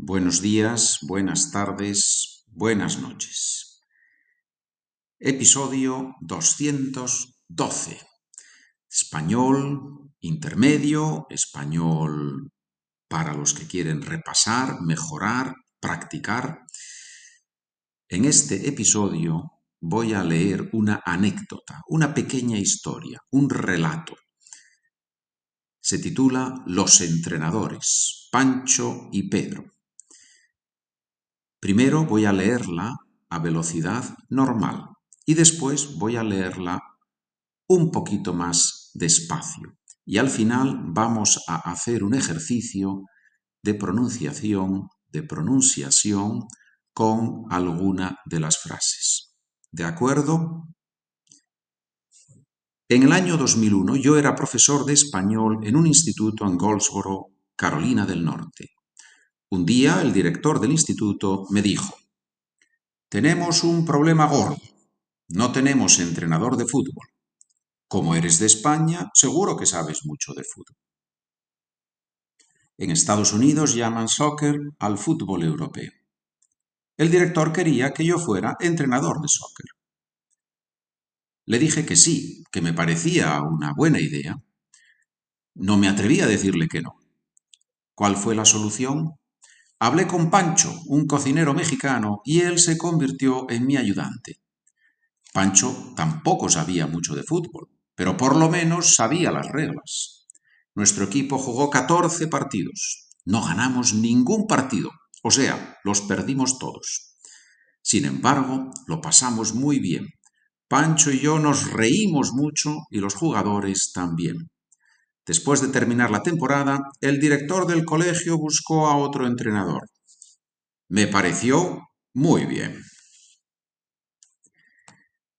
Buenos días, buenas tardes, buenas noches. Episodio 212. Español intermedio, español para los que quieren repasar, mejorar, practicar. En este episodio voy a leer una anécdota, una pequeña historia, un relato. Se titula Los entrenadores, Pancho y Pedro. Primero voy a leerla a velocidad normal y después voy a leerla un poquito más despacio. Y al final vamos a hacer un ejercicio de pronunciación, de pronunciación con alguna de las frases. ¿De acuerdo? En el año 2001 yo era profesor de español en un instituto en Goldsboro, Carolina del Norte. Un día el director del instituto me dijo, tenemos un problema gordo. No tenemos entrenador de fútbol. Como eres de España, seguro que sabes mucho de fútbol. En Estados Unidos llaman soccer al fútbol europeo. El director quería que yo fuera entrenador de soccer. Le dije que sí, que me parecía una buena idea. No me atreví a decirle que no. ¿Cuál fue la solución? Hablé con Pancho, un cocinero mexicano, y él se convirtió en mi ayudante. Pancho tampoco sabía mucho de fútbol, pero por lo menos sabía las reglas. Nuestro equipo jugó 14 partidos. No ganamos ningún partido, o sea, los perdimos todos. Sin embargo, lo pasamos muy bien. Pancho y yo nos reímos mucho y los jugadores también. Después de terminar la temporada, el director del colegio buscó a otro entrenador. Me pareció muy bien.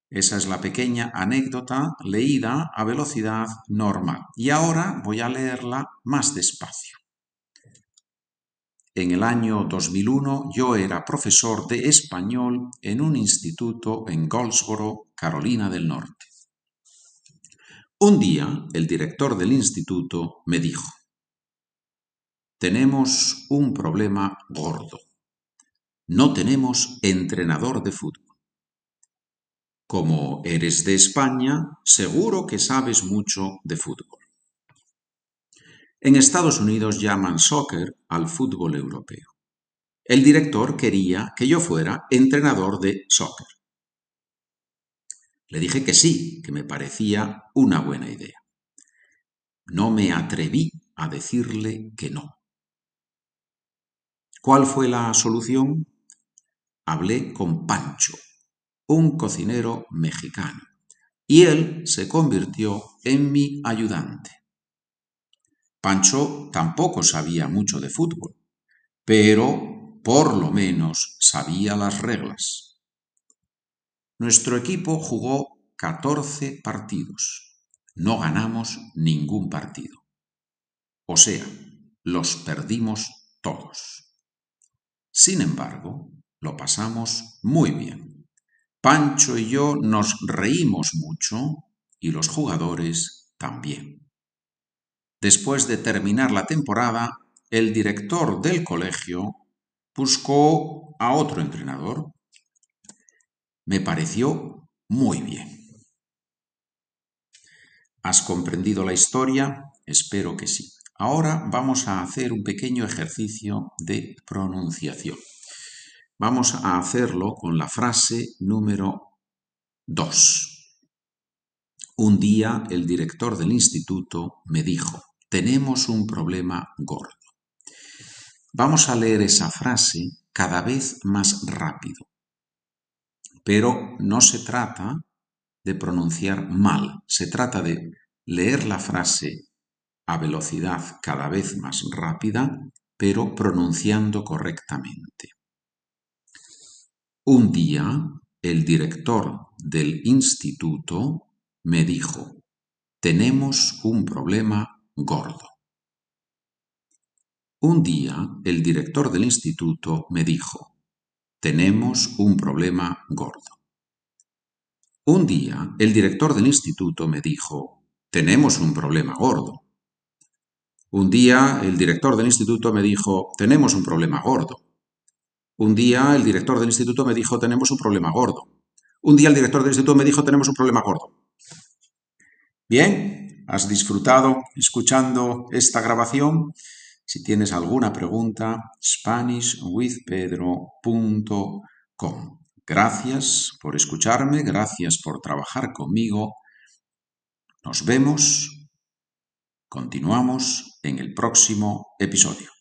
Esa es la pequeña anécdota leída a velocidad normal. Y ahora voy a leerla más despacio. En el año 2001 yo era profesor de español en un instituto en Goldsboro, Carolina del Norte. Un día el director del instituto me dijo, tenemos un problema gordo. No tenemos entrenador de fútbol. Como eres de España, seguro que sabes mucho de fútbol. En Estados Unidos llaman soccer al fútbol europeo. El director quería que yo fuera entrenador de soccer. Le dije que sí, que me parecía una buena idea. No me atreví a decirle que no. ¿Cuál fue la solución? Hablé con Pancho, un cocinero mexicano, y él se convirtió en mi ayudante. Pancho tampoco sabía mucho de fútbol, pero por lo menos sabía las reglas. Nuestro equipo jugó 14 partidos. No ganamos ningún partido. O sea, los perdimos todos. Sin embargo, lo pasamos muy bien. Pancho y yo nos reímos mucho y los jugadores también. Después de terminar la temporada, el director del colegio buscó a otro entrenador me pareció muy bien. ¿Has comprendido la historia? Espero que sí. Ahora vamos a hacer un pequeño ejercicio de pronunciación. Vamos a hacerlo con la frase número 2. Un día el director del instituto me dijo, tenemos un problema gordo. Vamos a leer esa frase cada vez más rápido pero no se trata de pronunciar mal, se trata de leer la frase a velocidad cada vez más rápida, pero pronunciando correctamente. Un día, el director del instituto me dijo, tenemos un problema gordo. Un día, el director del instituto me dijo, tenemos un problema gordo. Un día, el director del instituto me dijo, tenemos un problema gordo. Un día el director del instituto me dijo, tenemos un problema gordo. Un día el director del instituto me dijo, tenemos un problema gordo. Un día el director del instituto me dijo, tenemos un problema gordo. Bien, ¿has disfrutado escuchando esta grabación? Si tienes alguna pregunta, SpanishWithPedro.com. Gracias por escucharme, gracias por trabajar conmigo. Nos vemos, continuamos en el próximo episodio.